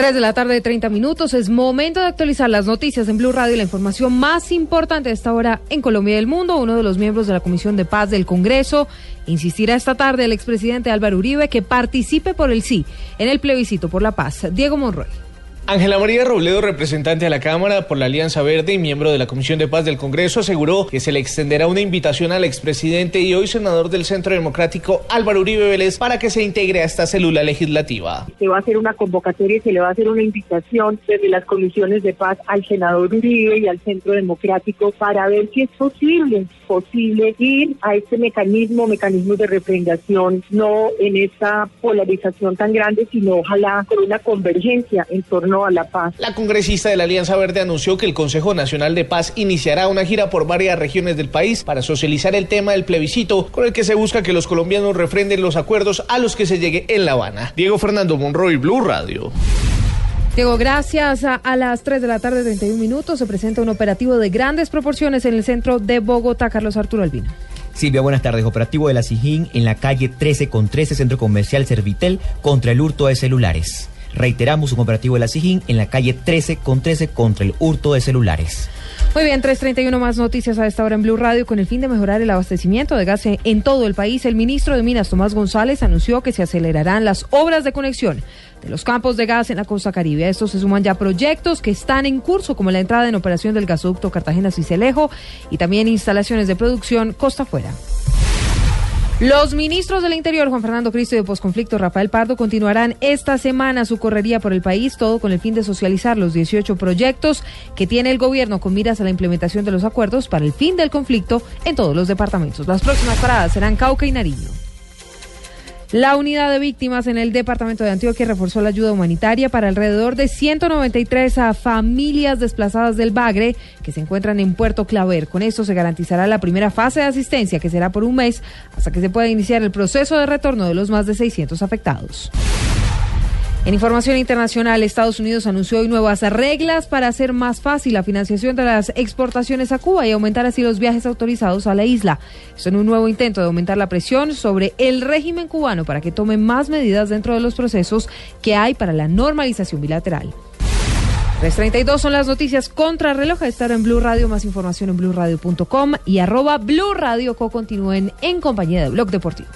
3 de la tarde, de 30 minutos. Es momento de actualizar las noticias en Blue Radio y la información más importante de esta hora en Colombia y el mundo. Uno de los miembros de la Comisión de Paz del Congreso insistirá esta tarde el expresidente Álvaro Uribe que participe por el sí en el plebiscito por la paz. Diego Monroy. Ángela María Robledo, representante de la Cámara por la Alianza Verde y miembro de la Comisión de Paz del Congreso, aseguró que se le extenderá una invitación al expresidente y hoy senador del Centro Democrático Álvaro Uribe Vélez para que se integre a esta célula legislativa. Se va a hacer una convocatoria y se le va a hacer una invitación desde las comisiones de paz al senador Uribe y al Centro Democrático para ver si es posible, posible ir a este mecanismo, mecanismo de refrendación, no en esta polarización tan grande, sino ojalá con una convergencia en torno a la paz. La congresista de la Alianza Verde anunció que el Consejo Nacional de Paz iniciará una gira por varias regiones del país para socializar el tema del plebiscito con el que se busca que los colombianos refrenden los acuerdos a los que se llegue en La Habana. Diego Fernando Monroy, Blue Radio. Diego, gracias. A, a, las 3 de la tarde, 31 minutos, se presenta un operativo de grandes proporciones en el centro de Bogotá. Carlos Arturo Albino. Silvia, buenas tardes. Operativo de la SIJIN en la calle 13 con 13, Centro Comercial Servitel, contra el hurto de celulares. Reiteramos un operativo de la SIGIN en la calle 13 con 13 contra el hurto de celulares. Muy bien, 3.31 más noticias a esta hora en Blue Radio. Con el fin de mejorar el abastecimiento de gas en todo el país, el ministro de Minas, Tomás González, anunció que se acelerarán las obras de conexión de los campos de gas en la costa caribe. A esto se suman ya proyectos que están en curso, como la entrada en operación del gasoducto Cartagena-Cicelejo y también instalaciones de producción costa afuera. Los ministros del Interior, Juan Fernando Cristo y de Posconflicto, Rafael Pardo, continuarán esta semana su correría por el país, todo con el fin de socializar los 18 proyectos que tiene el gobierno con miras a la implementación de los acuerdos para el fin del conflicto en todos los departamentos. Las próximas paradas serán Cauca y Nariño. La unidad de víctimas en el departamento de Antioquia reforzó la ayuda humanitaria para alrededor de 193 a familias desplazadas del Bagre que se encuentran en Puerto Claver. Con esto se garantizará la primera fase de asistencia que será por un mes hasta que se pueda iniciar el proceso de retorno de los más de 600 afectados. En información internacional, Estados Unidos anunció hoy nuevas reglas para hacer más fácil la financiación de las exportaciones a Cuba y aumentar así los viajes autorizados a la isla. Esto en un nuevo intento de aumentar la presión sobre el régimen cubano para que tome más medidas dentro de los procesos que hay para la normalización bilateral. 3.32 son las noticias contra reloj. Estar en Blue Radio, más información en blueradio.com y arroba Blue Radio Co. Continúen en compañía de Blog Deportivo.